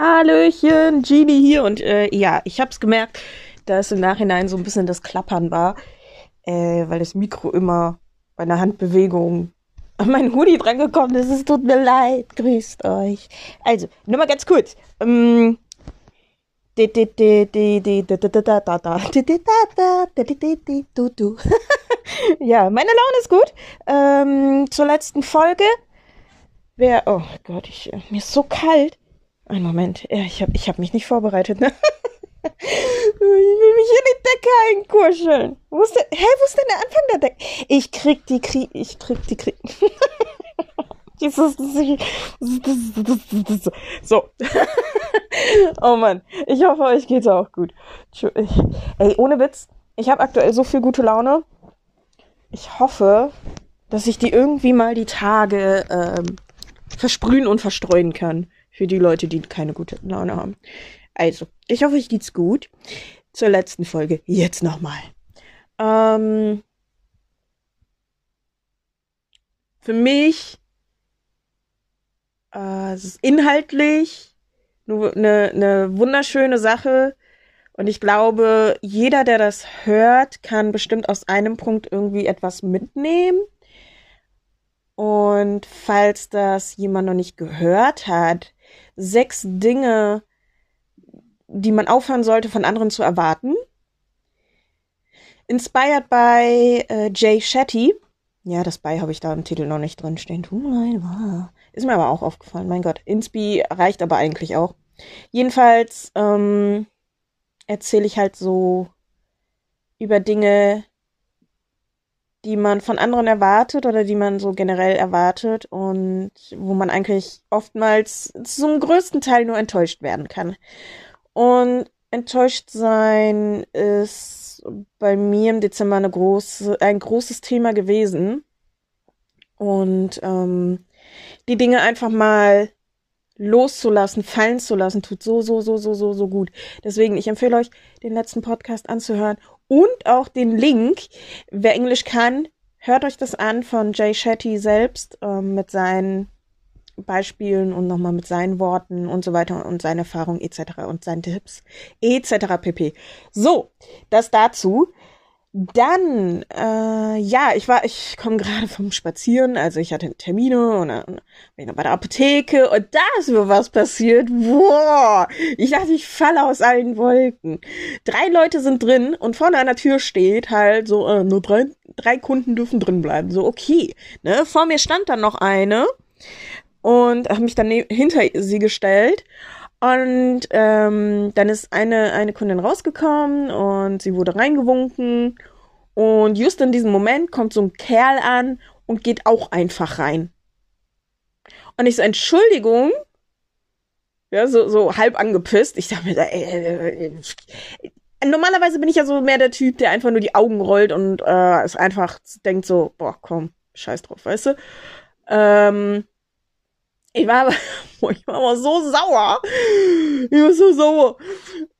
Hallöchen, Genie hier und äh, ja, ich hab's gemerkt, dass im Nachhinein so ein bisschen das Klappern war, äh, weil das Mikro immer bei einer Handbewegung an meinen Hoodie drangekommen ist. Es tut mir leid, grüßt euch. Also, nur mal ganz kurz. Ähm, ja, meine Laune ist gut. Ähm, zur letzten Folge. Wer, oh Gott, ich, mir ist so kalt. Ein Moment, ich habe ich hab mich nicht vorbereitet, ne? ich will mich in die Decke einkuscheln. Wo ist der, hä, wo ist denn der Anfang der Decke? Ich krieg die Krieg, ich krieg die Krieg. So. oh Mann, ich hoffe, euch geht's auch gut. Ey, ohne Witz, ich habe aktuell so viel gute Laune. Ich hoffe, dass ich die irgendwie mal die Tage ähm, versprühen und verstreuen kann. Für die Leute, die keine gute Laune haben. Also, ich hoffe, euch geht's gut. Zur letzten Folge. Jetzt nochmal. Ähm, für mich äh, es ist inhaltlich eine, eine wunderschöne Sache. Und ich glaube, jeder, der das hört, kann bestimmt aus einem Punkt irgendwie etwas mitnehmen. Und falls das jemand noch nicht gehört hat, sechs Dinge, die man aufhören sollte, von anderen zu erwarten. Inspired by äh, Jay Shetty. Ja, das bei habe ich da im Titel noch nicht drin stehen. Tut mir leid, Ist mir aber auch aufgefallen. Mein Gott, Inspi reicht aber eigentlich auch. Jedenfalls ähm, erzähle ich halt so über Dinge, die man von anderen erwartet oder die man so generell erwartet und wo man eigentlich oftmals zum größten Teil nur enttäuscht werden kann. Und enttäuscht sein ist bei mir im Dezember eine große, ein großes Thema gewesen. Und ähm, die Dinge einfach mal loszulassen, fallen zu lassen, tut so, so, so, so, so, so gut. Deswegen, ich empfehle euch, den letzten Podcast anzuhören und auch den Link. Wer Englisch kann, hört euch das an von Jay Shetty selbst ähm, mit seinen Beispielen und nochmal mit seinen Worten und so weiter und seinen Erfahrungen etc. und seinen Tipps etc. pp. So, das dazu. Dann, äh, ja, ich war, ich komme gerade vom Spazieren, also ich hatte Termine und dann bin ich noch bei der Apotheke und da ist mir was passiert. Boah, ich dachte, ich falle aus allen Wolken. Drei Leute sind drin und vorne an der Tür steht halt so, äh, nur drei, drei Kunden dürfen drin bleiben. So, okay. Ne? Vor mir stand dann noch eine und habe mich dann ne-, hinter sie gestellt und ähm, dann ist eine, eine Kundin rausgekommen und sie wurde reingewunken. Und just in diesem Moment kommt so ein Kerl an und geht auch einfach rein. Und ich so, Entschuldigung. Ja, so, so halb angepisst. Ich dachte mir, äh, normalerweise bin ich ja so mehr der Typ, der einfach nur die Augen rollt und äh, es einfach denkt so, boah, komm, scheiß drauf, weißt du? Ähm, ich war aber, ich war aber so sauer. Ich war so sauer.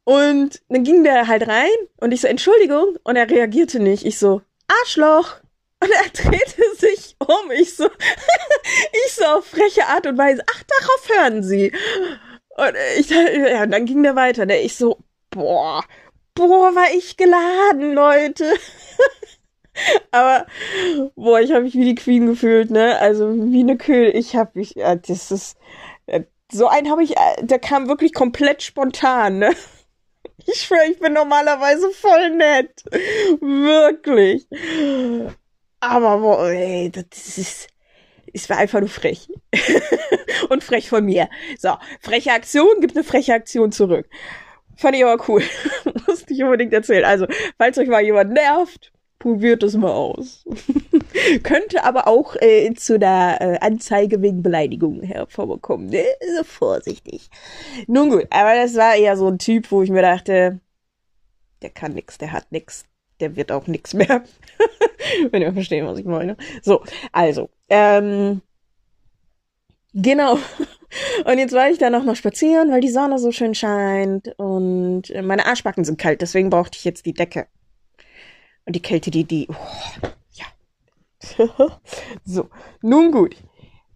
Und dann ging der halt rein und ich so, Entschuldigung. Und er reagierte nicht. Ich so, Arschloch. Und er drehte sich um. Ich so, ich so auf freche Art und Weise, ach, darauf hören Sie. Und ich, ja, und dann ging der weiter. Ne? Ich so, boah, boah, war ich geladen, Leute. Aber, boah, ich habe mich wie die Queen gefühlt, ne? Also wie eine Köhl. Ich habe mich, äh, das ist, äh, so einen habe ich, äh, der kam wirklich komplett spontan, ne? Ich schwöre, ich bin normalerweise voll nett. Wirklich. Aber, boah, ey, das ist, es war einfach nur frech. Und frech von mir. So, freche Aktion gibt eine freche Aktion zurück. Fand ich aber cool. Musste ich unbedingt erzählen. Also, falls euch mal jemand nervt, Probiert es mal aus. Könnte aber auch äh, zu der äh, Anzeige wegen Beleidigung hervorkommen. Ne? Also vorsichtig. Nun gut, aber das war eher so ein Typ, wo ich mir dachte, der kann nix, der hat nix, der wird auch nix mehr. Wenn ihr verstehen, was ich meine. So, also, ähm, genau. Und jetzt war ich da noch mal spazieren, weil die Sonne so schön scheint und meine Arschbacken sind kalt, deswegen brauchte ich jetzt die Decke. Und die Kälte, die, die, oh, ja. so, nun gut.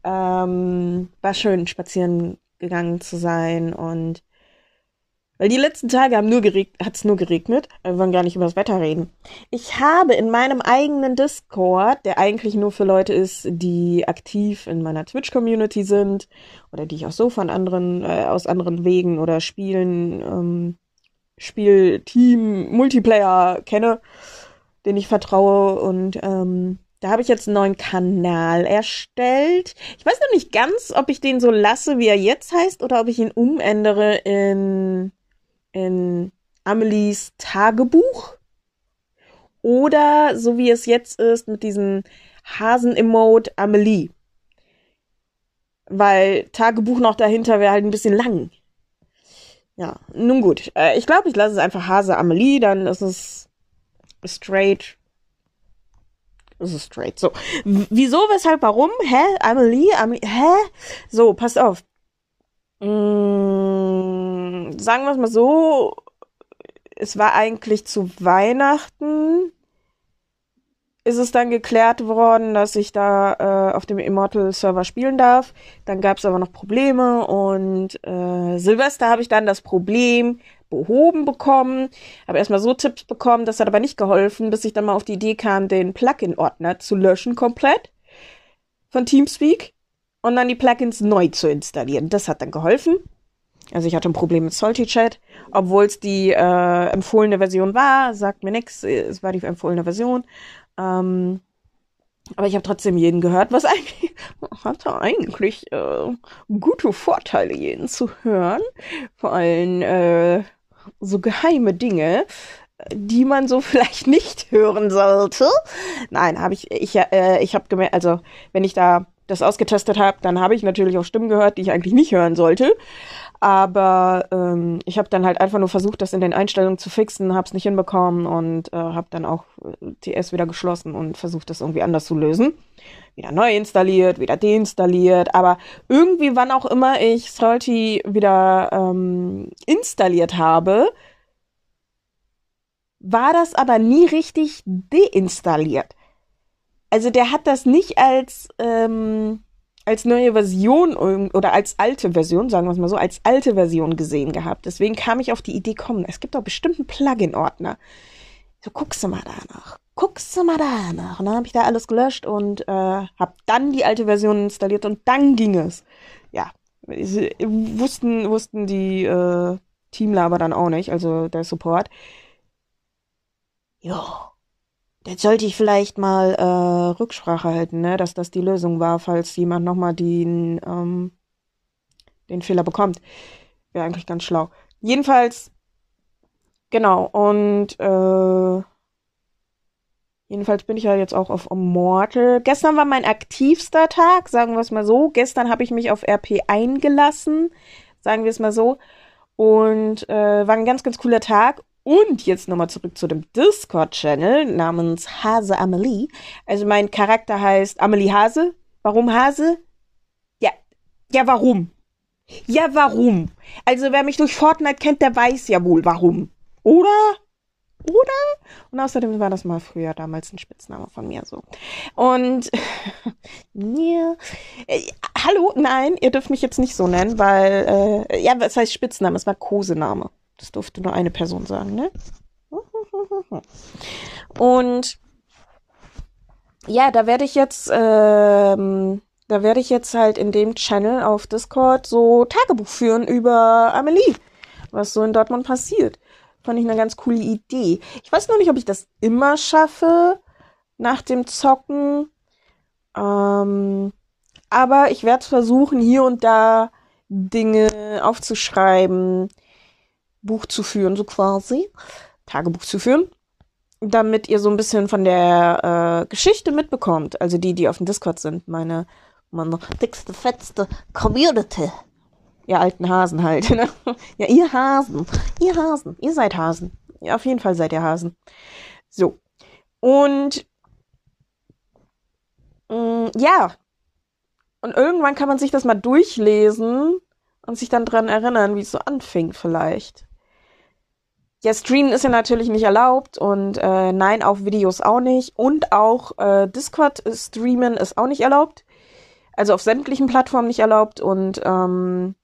Ähm, war schön spazieren gegangen zu sein und weil die letzten Tage haben nur hat es nur geregnet. Wir wollen gar nicht über das Wetter reden. Ich habe in meinem eigenen Discord, der eigentlich nur für Leute ist, die aktiv in meiner Twitch-Community sind oder die ich auch so von anderen, äh, aus anderen Wegen oder Spielen, ähm, Spielteam, Multiplayer kenne, den ich vertraue und ähm, da habe ich jetzt einen neuen Kanal erstellt. Ich weiß noch nicht ganz, ob ich den so lasse, wie er jetzt heißt, oder ob ich ihn umändere in in Amelies Tagebuch oder so wie es jetzt ist mit diesem Hasen-Emote Amelie. Weil Tagebuch noch dahinter wäre halt ein bisschen lang. Ja, nun gut. Äh, ich glaube, ich lasse es einfach Hase Amelie, dann ist es straight. Ist es straight. So. Wieso, weshalb, warum? Hä? Amelie? Amelie? Hä? So, passt auf. Mmh, sagen wir es mal so, es war eigentlich zu Weihnachten, ist es dann geklärt worden, dass ich da äh, auf dem Immortal-Server spielen darf. Dann gab es aber noch Probleme und äh, Silvester habe ich dann das Problem behoben bekommen. Habe erstmal so Tipps bekommen, das hat aber nicht geholfen, bis ich dann mal auf die Idee kam, den Plugin-Ordner zu löschen komplett von Teamspeak und dann die Plugins neu zu installieren. Das hat dann geholfen. Also ich hatte ein Problem mit Salty Chat, obwohl es die äh, empfohlene Version war, sagt mir nichts, es war die empfohlene Version. Ähm, aber ich habe trotzdem jeden gehört, was eigentlich hatte eigentlich äh, gute Vorteile, jeden zu hören. Vor allem äh, so geheime Dinge, die man so vielleicht nicht hören sollte. Nein, habe ich ich äh, ich habe gemerkt, also wenn ich da das ausgetestet habe, dann habe ich natürlich auch Stimmen gehört, die ich eigentlich nicht hören sollte. Aber ähm, ich habe dann halt einfach nur versucht, das in den Einstellungen zu fixen, habe es nicht hinbekommen und äh, habe dann auch äh, TS wieder geschlossen und versucht, das irgendwie anders zu lösen. Wieder neu installiert, wieder deinstalliert. Aber irgendwie, wann auch immer ich Salty wieder ähm, installiert habe, war das aber nie richtig deinstalliert. Also der hat das nicht als, ähm, als neue Version oder als alte Version, sagen wir es mal so, als alte Version gesehen gehabt. Deswegen kam ich auf die Idee, komm, es gibt doch bestimmt einen Plugin-Ordner. So, guckst du mal danach. Guckst du mal danach. Und dann habe ich da alles gelöscht und äh, habe dann die alte Version installiert und dann ging es. Ja, wussten, wussten die äh, Teamler aber dann auch nicht, also der Support. Ja, Jetzt sollte ich vielleicht mal äh, Rücksprache halten, ne, dass das die Lösung war, falls jemand nochmal den, ähm, den Fehler bekommt. Wäre eigentlich ganz schlau. Jedenfalls, genau, und äh, jedenfalls bin ich ja jetzt auch auf Immortal. Gestern war mein aktivster Tag, sagen wir es mal so. Gestern habe ich mich auf RP eingelassen, sagen wir es mal so. Und äh, war ein ganz, ganz cooler Tag. Und jetzt nochmal zurück zu dem Discord-Channel namens Hase Amelie. Also mein Charakter heißt Amelie Hase. Warum Hase? Ja, ja, warum? Ja, warum? Also wer mich durch Fortnite kennt, der weiß ja wohl warum. Oder? Oder? Und außerdem war das mal früher damals ein Spitzname von mir so. Und ja, äh, hallo, nein, ihr dürft mich jetzt nicht so nennen, weil äh, ja, was heißt Spitzname? Es war Kosename. Das durfte nur eine Person sagen, ne? Und ja, da werde ich jetzt, ähm, da werde ich jetzt halt in dem Channel auf Discord so Tagebuch führen über Amelie, was so in Dortmund passiert. Fand ich eine ganz coole Idee. Ich weiß noch nicht, ob ich das immer schaffe nach dem Zocken. Ähm, aber ich werde versuchen, hier und da Dinge aufzuschreiben, Buch zu führen, so quasi, Tagebuch zu führen, damit ihr so ein bisschen von der äh, Geschichte mitbekommt. Also die, die auf dem Discord sind, meine, meine dickste, fetzte Community. Ihr alten Hasen halt, ne? Ja, ihr Hasen. Ihr Hasen. Ihr seid Hasen. Ja, auf jeden Fall seid ihr Hasen. So. Und mh, mm, ja. Und irgendwann kann man sich das mal durchlesen und sich dann dran erinnern, wie es so anfing vielleicht. Ja, streamen ist ja natürlich nicht erlaubt und äh, nein, auf Videos auch nicht. Und auch äh, Discord streamen ist auch nicht erlaubt. Also auf sämtlichen Plattformen nicht erlaubt. Und ähm,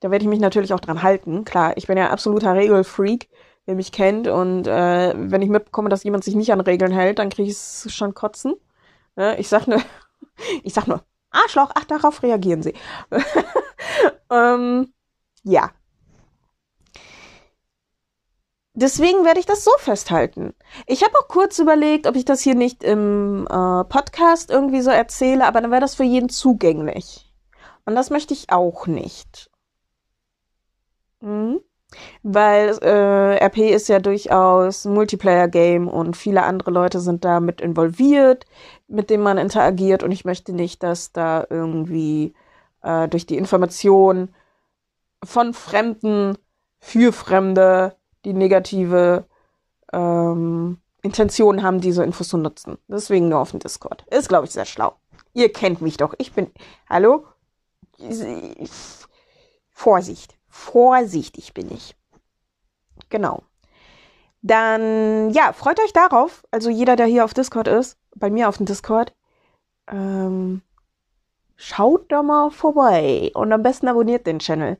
Da werde ich mich natürlich auch dran halten. Klar, ich bin ja absoluter Regelfreak, wer mich kennt. Und äh, wenn ich mitbekomme, dass jemand sich nicht an Regeln hält, dann kriege ich es schon kotzen. Ne? Ich sag nur, ich sag nur, Arschloch, ach, darauf reagieren sie. ähm, ja. Deswegen werde ich das so festhalten. Ich habe auch kurz überlegt, ob ich das hier nicht im äh, Podcast irgendwie so erzähle, aber dann wäre das für jeden zugänglich. Und das möchte ich auch nicht. Mhm. Weil äh, RP ist ja durchaus ein Multiplayer-Game und viele andere Leute sind da mit involviert, mit denen man interagiert und ich möchte nicht, dass da irgendwie äh, durch die Information von Fremden für Fremde, die negative ähm, Intentionen haben, diese Infos zu nutzen. Deswegen nur auf dem Discord. Ist, glaube ich, sehr schlau. Ihr kennt mich doch. Ich bin. Hallo? Vorsicht. Vorsichtig bin ich. Genau. Dann, ja, freut euch darauf. Also jeder, der hier auf Discord ist, bei mir auf dem Discord, ähm, schaut da mal vorbei und am besten abonniert den Channel.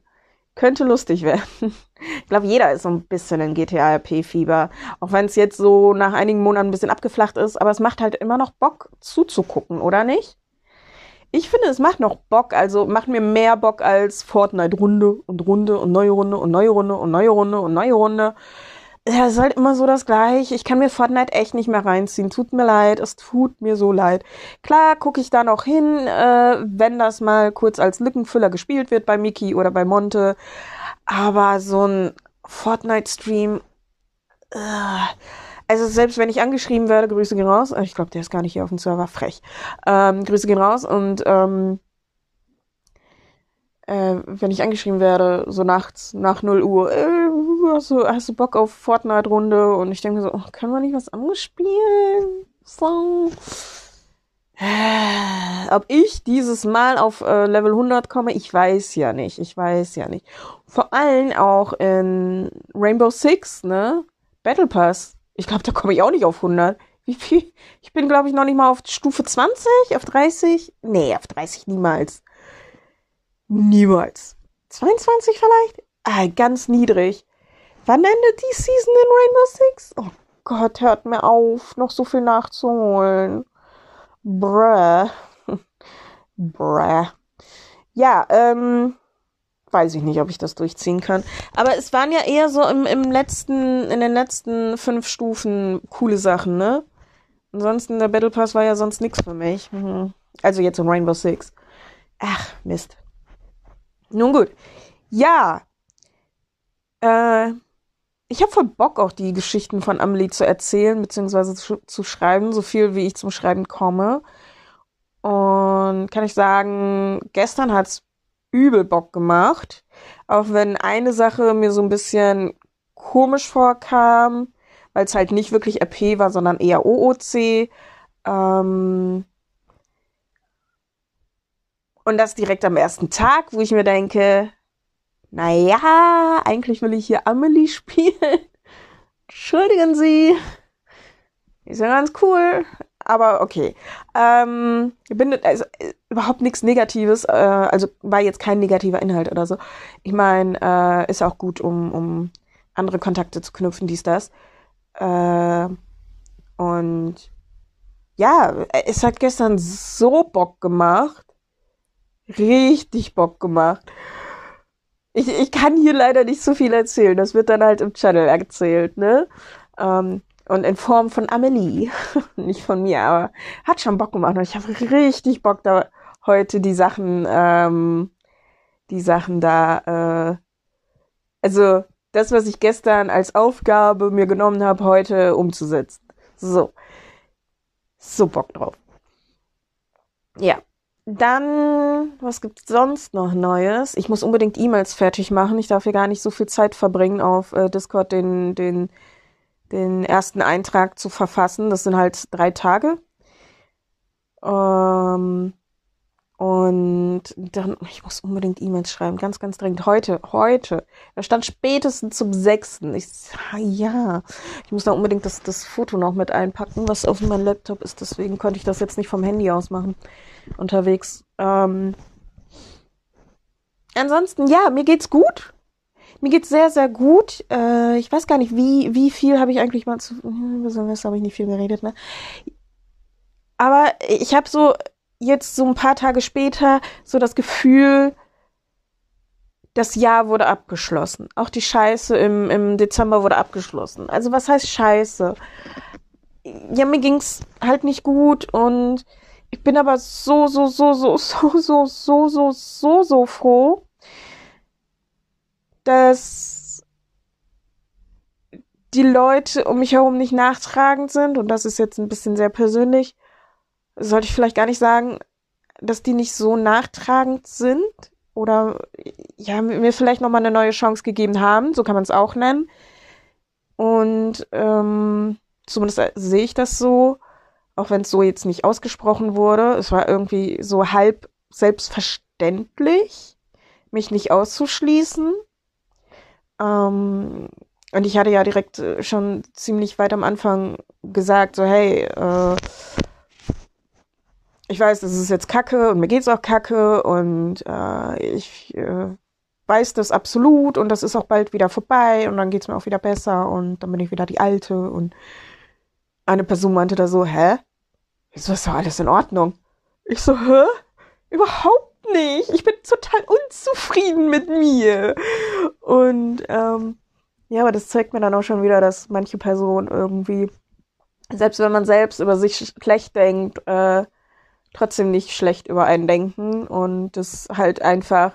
Könnte lustig werden. Ich glaube, jeder ist so ein bisschen in GTA-RP-Fieber. Auch wenn es jetzt so nach einigen Monaten ein bisschen abgeflacht ist, aber es macht halt immer noch Bock zuzugucken, oder nicht? Ich finde, es macht noch Bock, also macht mir mehr Bock als Fortnite Runde und Runde und neue Runde und neue Runde und neue Runde und neue Runde. Ja, es ist halt immer so das gleiche. Ich kann mir Fortnite echt nicht mehr reinziehen. Tut mir leid, es tut mir so leid. Klar gucke ich da noch hin, äh, wenn das mal kurz als Lückenfüller gespielt wird bei Miki oder bei Monte. Aber so ein Fortnite-Stream, äh, also selbst wenn ich angeschrieben werde, Grüße gehen raus. Ich glaube, der ist gar nicht hier auf dem Server, frech. Ähm, Grüße gehen raus und ähm, äh, wenn ich angeschrieben werde, so nachts, nach 0 Uhr, äh, hast, du, hast du Bock auf Fortnite-Runde? Und ich denke so, oh, können wir nicht was anderes spielen? So. Äh, ob ich dieses Mal auf äh, Level 100 komme, ich weiß ja nicht. Ich weiß ja nicht. Vor allem auch in Rainbow Six, ne? Battle Pass ich glaube, da komme ich auch nicht auf 100. Wie viel? Ich bin, glaube ich, noch nicht mal auf Stufe 20, auf 30. Nee, auf 30 niemals. Niemals. 22 vielleicht? Ah, ganz niedrig. Wann endet die Season in Rainbow Six? Oh Gott, hört mir auf, noch so viel nachzuholen. Bruh. Bruh. Ja, ähm, weiß ich nicht, ob ich das durchziehen kann. Aber es waren ja eher so im, im letzten, in den letzten fünf Stufen coole Sachen, ne? Ansonsten, der Battle Pass war ja sonst nichts für mich. Mhm. Also jetzt in Rainbow Six. Ach, Mist. Nun gut. Ja. Äh, ich habe voll Bock, auch die Geschichten von Amelie zu erzählen, beziehungsweise zu, zu schreiben, so viel wie ich zum Schreiben komme. Und kann ich sagen, gestern hat's übel Bock gemacht. Auch wenn eine Sache mir so ein bisschen komisch vorkam, weil es halt nicht wirklich RP war, sondern eher OOC. Ähm und das direkt am ersten Tag, wo ich mir denke, naja, eigentlich will ich hier Amelie spielen. Entschuldigen Sie. Ist ja ganz cool aber okay. Ähm, bin also äh, überhaupt nichts Negatives, äh, also war jetzt kein negativer Inhalt oder so. Ich meine, äh, ist auch gut, um, um andere Kontakte zu knüpfen, dies, das. Äh, und ja, es hat gestern so Bock gemacht. Richtig Bock gemacht. Ich, ich kann hier leider nicht so viel erzählen. Das wird dann halt im Channel erzählt, ne? Ähm, und in Form von Amelie. Nicht von mir, aber hat schon Bock gemacht. Und ich habe richtig Bock, da heute die Sachen, ähm, die Sachen da, äh, also das, was ich gestern als Aufgabe mir genommen habe, heute umzusetzen. So. So Bock drauf. Ja. Dann, was gibt's sonst noch Neues? Ich muss unbedingt E-Mails fertig machen. Ich darf hier gar nicht so viel Zeit verbringen, auf äh, Discord den, den den ersten Eintrag zu verfassen. Das sind halt drei Tage. Ähm, und dann, ich muss unbedingt E-Mails schreiben, ganz, ganz dringend. Heute, heute. Da stand spätestens zum sechsten. Ich, ja, ich muss da unbedingt das, das Foto noch mit einpacken, was auf meinem Laptop ist. Deswegen konnte ich das jetzt nicht vom Handy aus machen. Unterwegs. Ähm, ansonsten, ja, mir geht's gut. Mir geht's sehr, sehr gut. Äh, ich weiß gar nicht, wie, wie viel habe ich eigentlich mal zu. Was habe ich nicht viel geredet, ne? Aber ich habe so jetzt so ein paar Tage später so das Gefühl, das Jahr wurde abgeschlossen. Auch die Scheiße im, im Dezember wurde abgeschlossen. Also was heißt Scheiße? Ja, mir ging's halt nicht gut und ich bin aber so, so, so, so, so, so, so, so, so, so froh, dass die Leute um mich herum nicht nachtragend sind. Und das ist jetzt ein bisschen sehr persönlich. Sollte ich vielleicht gar nicht sagen, dass die nicht so nachtragend sind oder ja, mir vielleicht nochmal eine neue Chance gegeben haben, so kann man es auch nennen. Und ähm, zumindest sehe ich das so auch wenn es so jetzt nicht ausgesprochen wurde. Es war irgendwie so halb selbstverständlich, mich nicht auszuschließen. Ähm, und ich hatte ja direkt äh, schon ziemlich weit am Anfang gesagt, so hey, äh, ich weiß, das ist jetzt Kacke und mir geht's auch Kacke und äh, ich äh, weiß das absolut und das ist auch bald wieder vorbei und dann geht's mir auch wieder besser und dann bin ich wieder die Alte und eine Person meinte da so, hä? Wieso ist doch alles in Ordnung? Ich so, hä? Überhaupt nicht. Ich bin total unzufrieden mit mir. Und ähm, ja, aber das zeigt mir dann auch schon wieder, dass manche Personen irgendwie, selbst wenn man selbst über sich schlecht denkt, äh, trotzdem nicht schlecht über einen denken und das halt einfach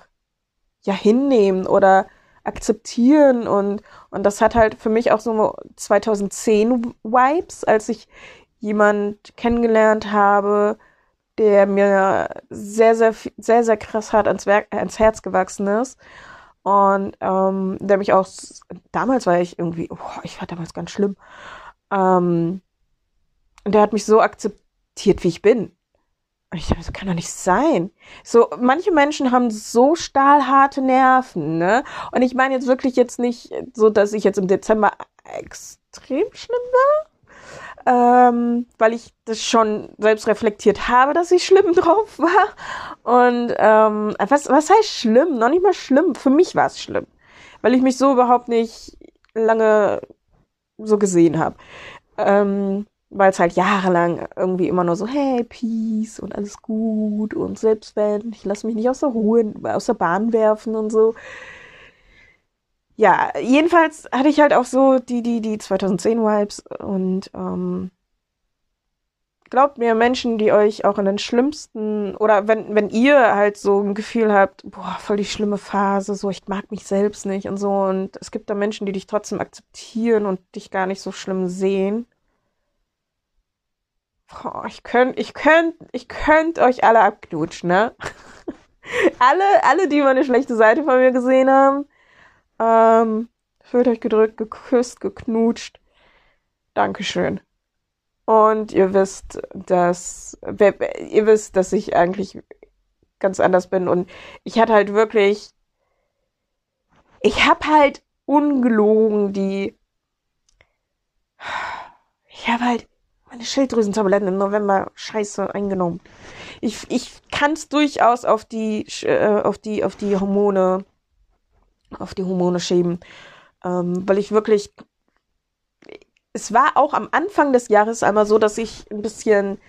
ja hinnehmen oder akzeptieren und, und das hat halt für mich auch so 2010 Vibes, als ich jemand kennengelernt habe, der mir sehr, sehr, sehr, sehr krass hart ans, Werk, ans Herz gewachsen ist. Und ähm, der mich auch, damals war ich irgendwie, oh, ich war damals ganz schlimm. Ähm, der hat mich so akzeptiert, wie ich bin. Ich dachte, das kann doch nicht sein. So, manche Menschen haben so stahlharte Nerven, ne? Und ich meine jetzt wirklich jetzt nicht so, dass ich jetzt im Dezember extrem schlimm war, ähm, weil ich das schon selbst reflektiert habe, dass ich schlimm drauf war. Und ähm, was, was heißt schlimm? Noch nicht mal schlimm. Für mich war es schlimm, weil ich mich so überhaupt nicht lange so gesehen habe. Ähm, weil es halt jahrelang irgendwie immer nur so, hey, Peace und alles gut und selbst wenn, ich lasse mich nicht aus der Ruhe, aus der Bahn werfen und so. Ja, jedenfalls hatte ich halt auch so die, die, die 2010 Vibes und ähm, glaubt mir, Menschen, die euch auch in den schlimmsten oder wenn, wenn ihr halt so ein Gefühl habt, boah, voll die schlimme Phase, so ich mag mich selbst nicht und so und es gibt da Menschen, die dich trotzdem akzeptieren und dich gar nicht so schlimm sehen Oh, ich könnt, ich könnt, ich könnt euch alle abknutschen, ne? alle, alle, die mal eine schlechte Seite von mir gesehen haben, ähm, fühlt euch gedrückt, geküsst, geknutscht. Dankeschön. Und ihr wisst, dass, ihr wisst, dass ich eigentlich ganz anders bin und ich hatte halt wirklich, ich hab halt ungelogen die, ich habe halt meine Schilddrüsentabletten im November scheiße eingenommen. Ich, ich kann es durchaus auf die, äh, auf die, auf die Hormone, auf die Hormone schieben. Ähm, weil ich wirklich, es war auch am Anfang des Jahres einmal so, dass ich ein bisschen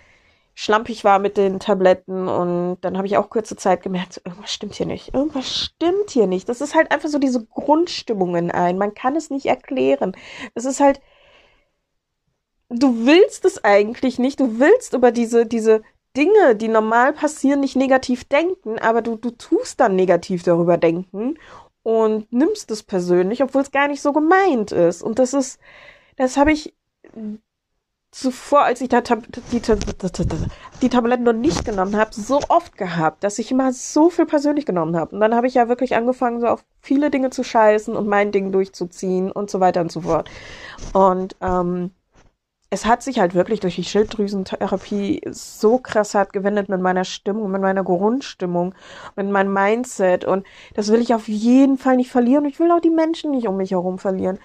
schlampig war mit den Tabletten und dann habe ich auch kurze Zeit gemerkt, irgendwas stimmt hier nicht. Irgendwas stimmt hier nicht. Das ist halt einfach so diese Grundstimmungen ein. Man kann es nicht erklären. Es ist halt, du willst es eigentlich nicht. Du willst über diese, diese Dinge, die normal passieren, nicht negativ denken, aber du, du tust dann negativ darüber denken und nimmst es persönlich, obwohl es gar nicht so gemeint ist. Und das ist, das habe ich zuvor, als ich da Tab die, die Tabletten noch nicht genommen habe, so oft gehabt, dass ich immer so viel persönlich genommen habe. Und dann habe ich ja wirklich angefangen, so auf viele Dinge zu scheißen und mein Ding durchzuziehen und so weiter und so fort. Und ähm, es hat sich halt wirklich durch die Schilddrüsentherapie so krass hart gewendet mit meiner Stimmung, mit meiner Grundstimmung, mit meinem Mindset. Und das will ich auf jeden Fall nicht verlieren. Und ich will auch die Menschen nicht um mich herum verlieren.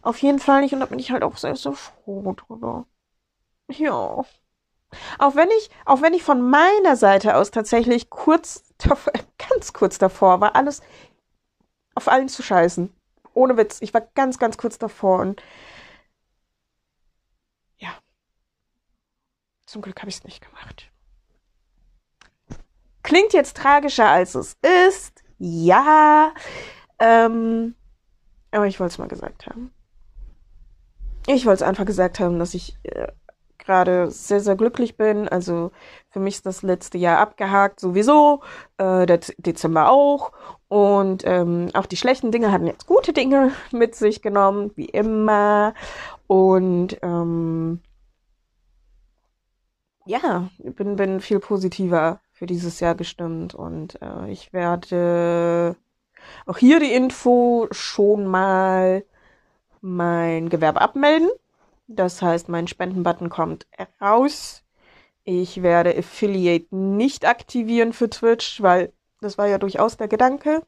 Auf jeden Fall nicht. Und da bin ich halt auch sehr, sehr froh drüber. Ja. Auch wenn ich, auch wenn ich von meiner Seite aus tatsächlich kurz, ganz kurz davor war, alles auf allen zu scheißen. Ohne Witz. Ich war ganz, ganz kurz davor und ja. Zum Glück habe ich es nicht gemacht. Klingt jetzt tragischer, als es ist. Ja. Ähm, aber ich wollte es mal gesagt haben. Ich wollte es einfach gesagt haben, dass ich äh, gerade sehr, sehr glücklich bin. Also für mich ist das letzte Jahr abgehakt, sowieso. Äh, der Dezember auch. Und ähm, auch die schlechten Dinge hatten jetzt gute Dinge mit sich genommen, wie immer. Und ähm, ja, bin, bin viel positiver für dieses Jahr gestimmt. Und äh, ich werde auch hier die Info schon mal mein Gewerbe abmelden. Das heißt, mein Spendenbutton kommt raus. Ich werde Affiliate nicht aktivieren für Twitch, weil das war ja durchaus der Gedanke.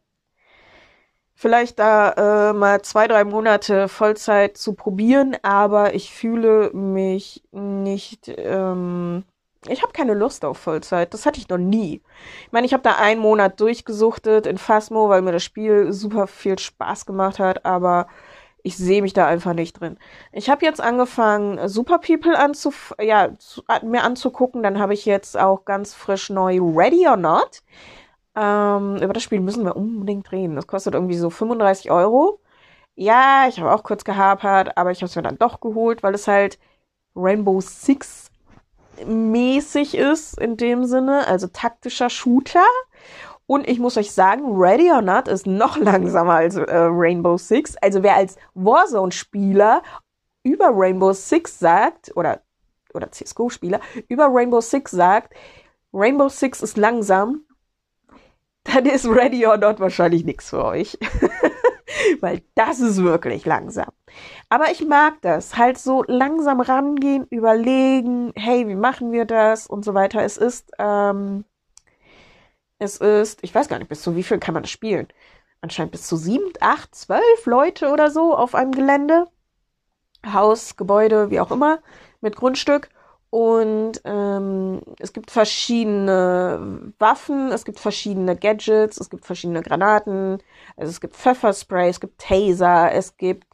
Vielleicht da äh, mal zwei, drei Monate Vollzeit zu probieren, aber ich fühle mich nicht. Ähm, ich habe keine Lust auf Vollzeit. Das hatte ich noch nie. Ich meine, ich habe da einen Monat durchgesuchtet in Phasmo, weil mir das Spiel super viel Spaß gemacht hat, aber ich sehe mich da einfach nicht drin. Ich habe jetzt angefangen, Super People anzuf ja, zu, mir anzugucken. Dann habe ich jetzt auch ganz frisch neu Ready or Not. Ähm, über das Spiel müssen wir unbedingt reden. Das kostet irgendwie so 35 Euro. Ja, ich habe auch kurz gehapert, aber ich habe es mir dann doch geholt, weil es halt Rainbow Six mäßig ist in dem Sinne, also taktischer Shooter. Und ich muss euch sagen, Ready or Not ist noch langsamer als äh, Rainbow Six. Also wer als Warzone-Spieler über Rainbow Six sagt, oder, oder CSGO-Spieler, über Rainbow Six sagt, Rainbow Six ist langsam, dann ist Ready or Not wahrscheinlich nichts für euch. Weil das ist wirklich langsam. Aber ich mag das. Halt so langsam rangehen, überlegen, hey, wie machen wir das und so weiter. Es ist, ähm, es ist, ich weiß gar nicht, bis zu wie viel kann man das spielen? Anscheinend bis zu sieben, acht, zwölf Leute oder so auf einem Gelände. Haus, Gebäude, wie auch immer, mit Grundstück. Und ähm, es gibt verschiedene Waffen, es gibt verschiedene Gadgets, es gibt verschiedene Granaten, also es gibt Pfefferspray, es gibt Taser, es gibt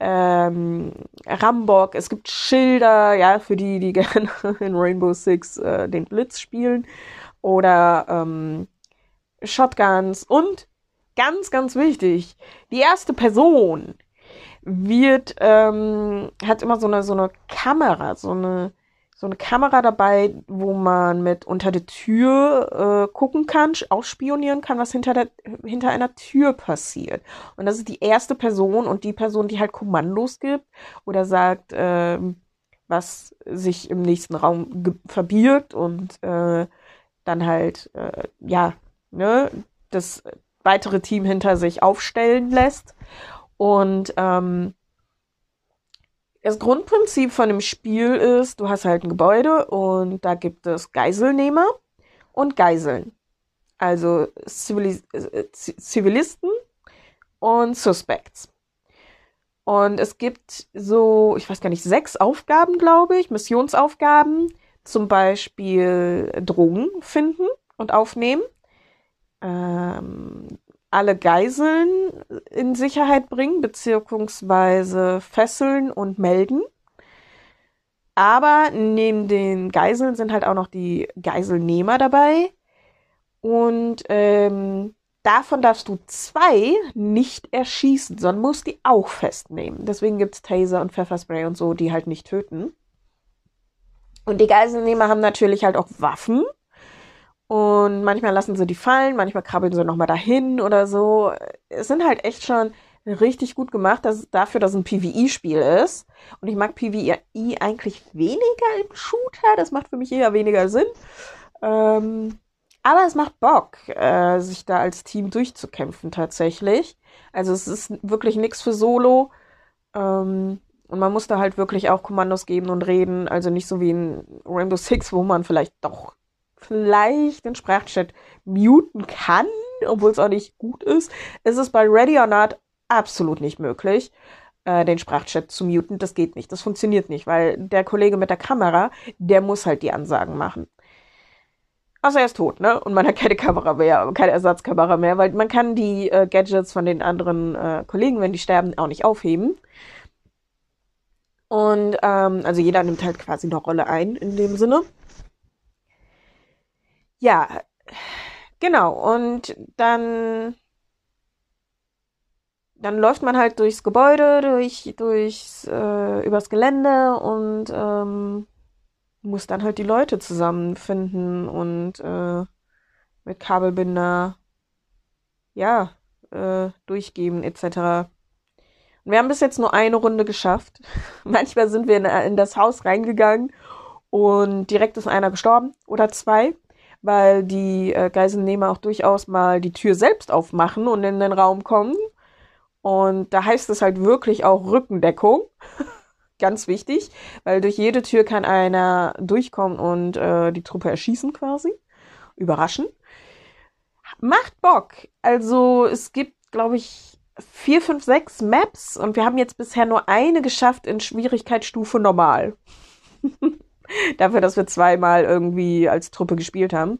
ähm, Rambock, es gibt Schilder, ja, für die, die gerne in Rainbow Six äh, den Blitz spielen. Oder ähm, Shotguns und ganz, ganz wichtig, die erste Person wird, ähm, hat immer so eine, so eine Kamera, so eine, so eine Kamera dabei, wo man mit unter der Tür äh, gucken kann, ausspionieren kann, was hinter, der, hinter einer Tür passiert. Und das ist die erste Person und die Person, die halt Kommandos gibt oder sagt, äh, was sich im nächsten Raum verbirgt und äh, dann halt, äh, ja, ne, das weitere Team hinter sich aufstellen lässt. Und ähm, das Grundprinzip von dem Spiel ist, du hast halt ein Gebäude und da gibt es Geiselnehmer und Geiseln. Also Zivilis äh, Zivilisten und Suspects. Und es gibt so, ich weiß gar nicht, sechs Aufgaben, glaube ich, Missionsaufgaben, zum Beispiel Drogen finden und aufnehmen, ähm, alle Geiseln in Sicherheit bringen, beziehungsweise fesseln und melden. Aber neben den Geiseln sind halt auch noch die Geiselnehmer dabei. Und ähm, davon darfst du zwei nicht erschießen, sondern musst die auch festnehmen. Deswegen gibt's Taser und Pfefferspray und so, die halt nicht töten. Und die Geiselnehmer haben natürlich halt auch Waffen. Und manchmal lassen sie die fallen, manchmal krabbeln sie nochmal dahin oder so. Es sind halt echt schon richtig gut gemacht, dass, dafür, dass es ein PvE-Spiel ist. Und ich mag PvE eigentlich weniger im Shooter. Das macht für mich eher weniger Sinn. Ähm, aber es macht Bock, äh, sich da als Team durchzukämpfen tatsächlich. Also es ist wirklich nichts für Solo. Ähm, und man muss da halt wirklich auch Kommandos geben und reden. Also nicht so wie in Rainbow Six, wo man vielleicht doch vielleicht den Sprachchat muten kann, obwohl es auch nicht gut ist. Es ist bei Ready or Not absolut nicht möglich. äh, den Sprachchat zu muten. Das geht nicht. Das funktioniert nicht, weil der Kollege mit der Kamera, der muss halt die Ansagen machen. Außer er ist tot, ne? Und man hat keine Kamera mehr, keine Ersatzkamera mehr, weil man kann die äh, Gadgets von den anderen äh, Kollegen, wenn die sterben, auch nicht aufheben. Und ähm, also jeder nimmt halt quasi eine Rolle ein in dem Sinne. Ja, genau. Und dann dann läuft man halt durchs Gebäude, durch, durchs, äh, übers Gelände und ähm, muss dann halt die Leute zusammenfinden und äh, mit Kabelbinder ja äh, durchgeben etc. Und wir haben bis jetzt nur eine Runde geschafft. Manchmal sind wir in, in das Haus reingegangen und direkt ist einer gestorben oder zwei, weil die äh, Geiselnehmer auch durchaus mal die Tür selbst aufmachen und in den Raum kommen und da heißt es halt wirklich auch Rückendeckung. Ganz wichtig, weil durch jede Tür kann einer durchkommen und äh, die Truppe erschießen quasi. Überraschen. Macht Bock. Also es gibt, glaube ich, vier, fünf, sechs Maps und wir haben jetzt bisher nur eine geschafft in Schwierigkeitsstufe normal. Dafür, dass wir zweimal irgendwie als Truppe gespielt haben.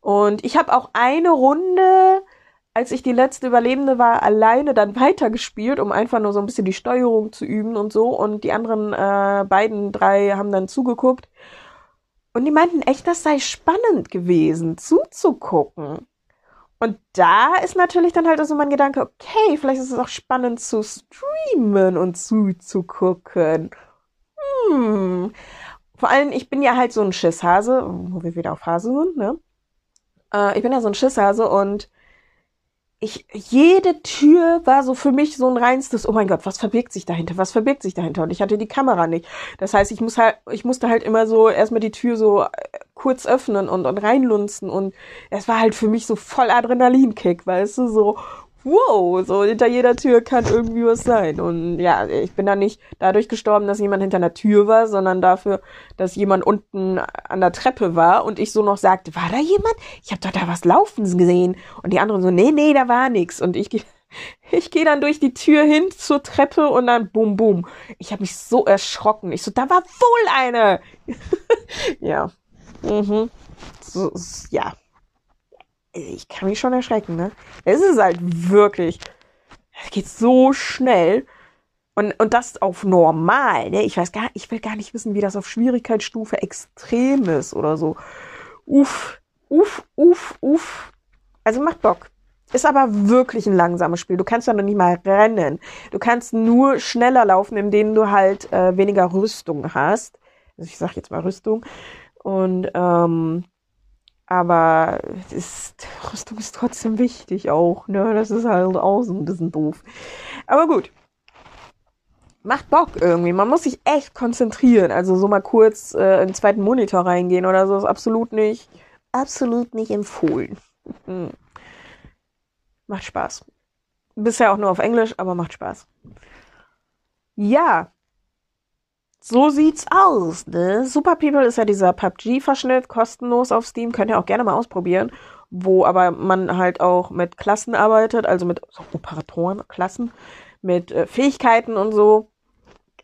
Und ich habe auch eine Runde als ich die letzte Überlebende war, alleine dann weitergespielt, um einfach nur so ein bisschen die Steuerung zu üben und so. Und die anderen äh, beiden, drei haben dann zugeguckt. Und die meinten echt, das sei spannend gewesen, zuzugucken. Und da ist natürlich dann halt so mein Gedanke, okay, vielleicht ist es auch spannend zu streamen und zuzugucken. Hm. Vor allem, ich bin ja halt so ein Schisshase, wo wir wieder auf Hase sind, ne? Äh, ich bin ja so ein Schisshase und ich, jede Tür war so für mich so ein reinstes, oh mein Gott, was verbirgt sich dahinter, was verbirgt sich dahinter? Und ich hatte die Kamera nicht. Das heißt, ich muss halt, ich musste halt immer so erstmal die Tür so äh, kurz öffnen und, und reinlunzen und es war halt für mich so voll Adrenalinkick, weißt du, so, wow, so hinter jeder Tür kann irgendwie was sein. Und ja, ich bin da nicht dadurch gestorben, dass jemand hinter einer Tür war, sondern dafür, dass jemand unten an der Treppe war und ich so noch sagte, war da jemand? Ich habe doch da was laufen gesehen. Und die anderen so, nee, nee, da war nix. Und ich gehe ich gehe dann durch die Tür hin zur Treppe und dann bum bum. Ich habe mich so erschrocken. Ich so, da war wohl eine. ja. Mhm. So, ja ich kann mich schon erschrecken, ne? Es ist halt wirklich, es geht so schnell. Und, und das auf normal, ne? Ich weiß gar, ich will gar nicht wissen, wie das auf Schwierigkeitsstufe extrem ist oder so. Uff, uff, uff, uff. Also macht Bock. Ist aber wirklich ein langsames Spiel. Du kannst ja noch nicht mal rennen. Du kannst nur schneller laufen, indem du halt äh, weniger Rüstung hast. Also ich sag jetzt mal Rüstung. Und ähm, aber ist, Rüstung ist trotzdem wichtig auch, ne? Das ist halt auch so ein bisschen doof. Aber gut. Macht Bock irgendwie. Man muss sich echt konzentrieren. Also so mal kurz äh, in den zweiten Monitor reingehen oder so ist absolut nicht, absolut nicht empfohlen. Hm. Macht Spaß. Bisher auch nur auf Englisch, aber macht Spaß. Ja, so sieht's aus, ne? Super People ist ja dieser PUBG-Verschnitt, kostenlos auf Steam, könnt ihr auch gerne mal ausprobieren, wo aber man halt auch mit Klassen arbeitet, also mit so Operatoren, Klassen, mit äh, Fähigkeiten und so.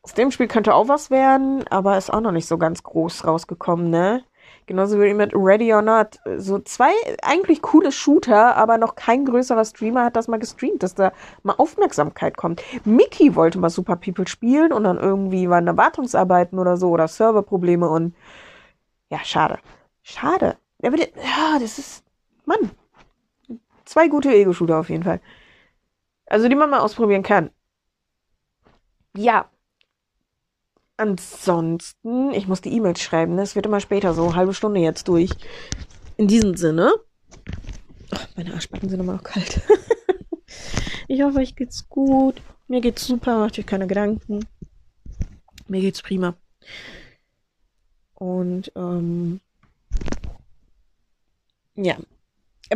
Aus dem Spiel könnte auch was werden, aber ist auch noch nicht so ganz groß rausgekommen, ne? Genauso wie mit Ready or Not. So zwei eigentlich coole Shooter, aber noch kein größerer Streamer hat das mal gestreamt, dass da mal Aufmerksamkeit kommt. Mickey wollte mal Super People spielen und dann irgendwie waren da Wartungsarbeiten oder so oder Serverprobleme und ja, schade. Schade. Ja, das ist, Mann. Zwei gute Ego-Shooter auf jeden Fall. Also, die man mal ausprobieren kann. Ja, Ansonsten, ich muss die E-Mails schreiben, das wird immer später so, halbe Stunde jetzt durch. In diesem Sinne. Ach, meine Arschbacken sind immer noch kalt. ich hoffe, euch geht's gut. Mir geht's super, macht euch keine Gedanken. Mir geht's prima. Und ähm, ja.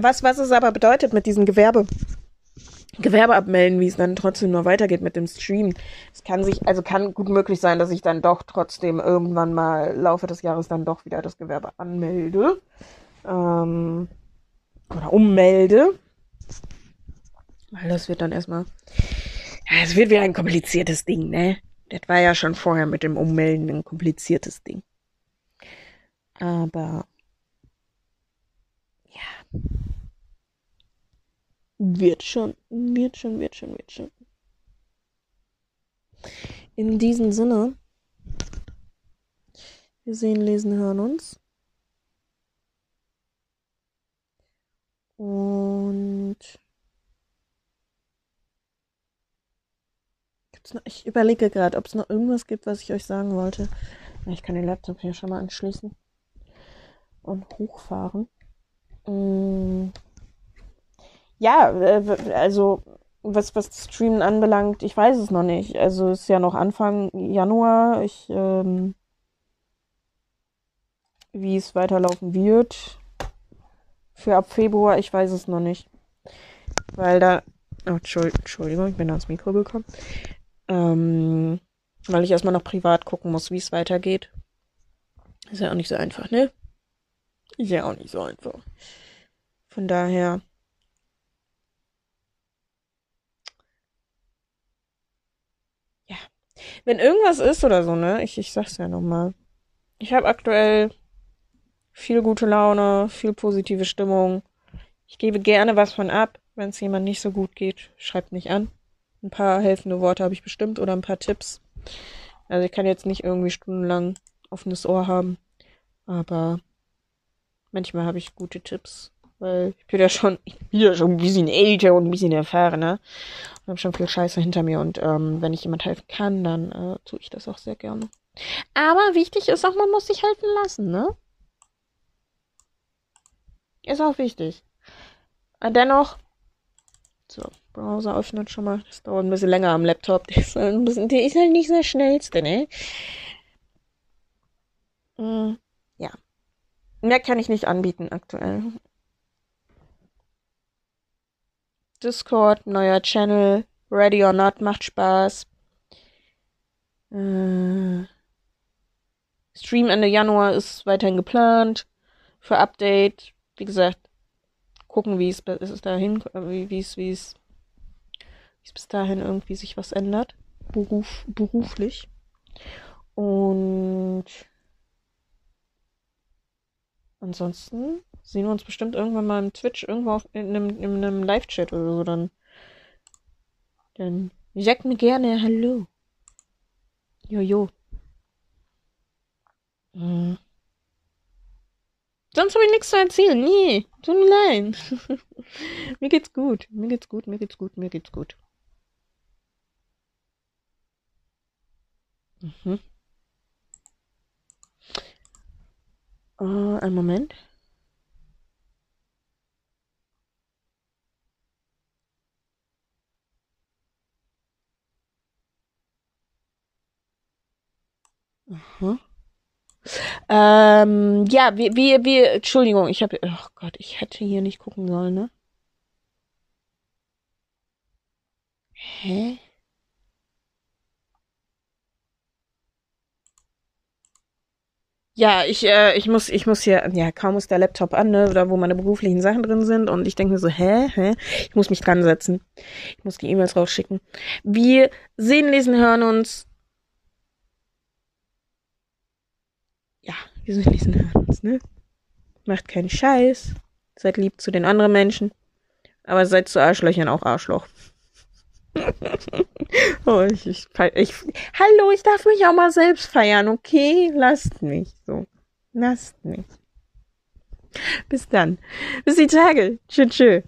Was, was es aber bedeutet mit diesem Gewerbe, Gewerbe abmelden, wie es dann trotzdem noch weitergeht mit dem Stream. Es kann sich, also kann gut möglich sein, dass ich dann doch trotzdem irgendwann mal Laufe des Jahres dann doch wieder das Gewerbe anmelde. Ähm, oder ummelde. Weil das wird dann erstmal, Es wird wieder ein kompliziertes Ding, ne? Das war ja schon vorher mit dem Ummelden ein kompliziertes Ding. Aber ja. Wird schon, wird schon, wird schon, wird schon. In diesem Sinne, wir sehen, lesen, hören uns. Und noch, ich überlege gerade, ob es noch irgendwas gibt, was ich euch sagen wollte. Ich kann den Laptop hier schon mal anschließen und hochfahren. Mm. Ja, äh, also was, was Streamen anbelangt, ich weiß es noch nicht. Also es ist ja noch Anfang Januar. Ich, ähm, wie es weiterlaufen wird. Für ab Februar, ich weiß es noch nicht. Weil da. Oh, Entschuldigung, ich bin ans Mikro gekommen. Ähm, weil ich erstmal noch privat gucken muss, wie es weitergeht. Ist ja auch nicht so einfach, ne? Ist ja auch nicht so einfach. Von daher. Ja. Wenn irgendwas ist oder so, ne? Ich, ich sag's ja nochmal. Ich habe aktuell viel gute Laune, viel positive Stimmung. Ich gebe gerne was von ab. Wenn es jemand nicht so gut geht, schreibt mich an. Ein paar helfende Worte habe ich bestimmt oder ein paar Tipps. Also ich kann jetzt nicht irgendwie stundenlang offenes Ohr haben, aber manchmal habe ich gute Tipps, weil ich bin ja schon, ich schon ein bisschen älter und ein bisschen erfahrener und habe schon viel Scheiße hinter mir und ähm, wenn ich jemand helfen kann, dann äh, tue ich das auch sehr gerne. Aber wichtig ist auch, man muss sich helfen lassen, ne? Ist auch wichtig. Dennoch, so, Browser öffnet schon mal. Das dauert ein bisschen länger am Laptop. Der ist halt, ein bisschen, der ist halt nicht der schnellste, ne? Mm, ja. Mehr kann ich nicht anbieten aktuell. Discord, neuer Channel, Ready or Not macht Spaß. Äh, Stream Ende Januar ist weiterhin geplant. Für Update, wie gesagt, gucken, wie es ist dahin, wie es, wie es bis dahin irgendwie sich was ändert. Beruf, beruflich. Und ansonsten sehen wir uns bestimmt irgendwann mal im Twitch, irgendwo auf, in einem, in einem Live-Chat oder so. Dann, dann sagt mir gerne Hallo. Jojo. Hm. Sonst habe ich nichts zu erzählen. Nee, tut mir leid. mir geht's gut. Mir geht's gut, mir geht's gut, mir geht's gut. Mhm. Uh, einen Moment. Mhm. Ähm, ja, wir, wir, wir, Entschuldigung, ich habe, oh Gott, ich hätte hier nicht gucken sollen, ne? Hä? Ja, ich, äh, ich muss, ich muss hier, ja, kaum ist der Laptop an, ne, da wo meine beruflichen Sachen drin sind und ich denke mir so, hä, hä, ich muss mich dran setzen. Ich muss die E-Mails rausschicken. Wir sehen, lesen, hören uns. Ja, wir lesen, hören uns, ne? Macht keinen Scheiß. Seid lieb zu den anderen Menschen. Aber seid zu Arschlöchern auch Arschloch. oh, ich, ich, ich, hallo, ich darf mich auch mal selbst feiern, okay? Lasst mich so. Lasst mich. Bis dann. Bis die Tage. Tschüss, tschüss.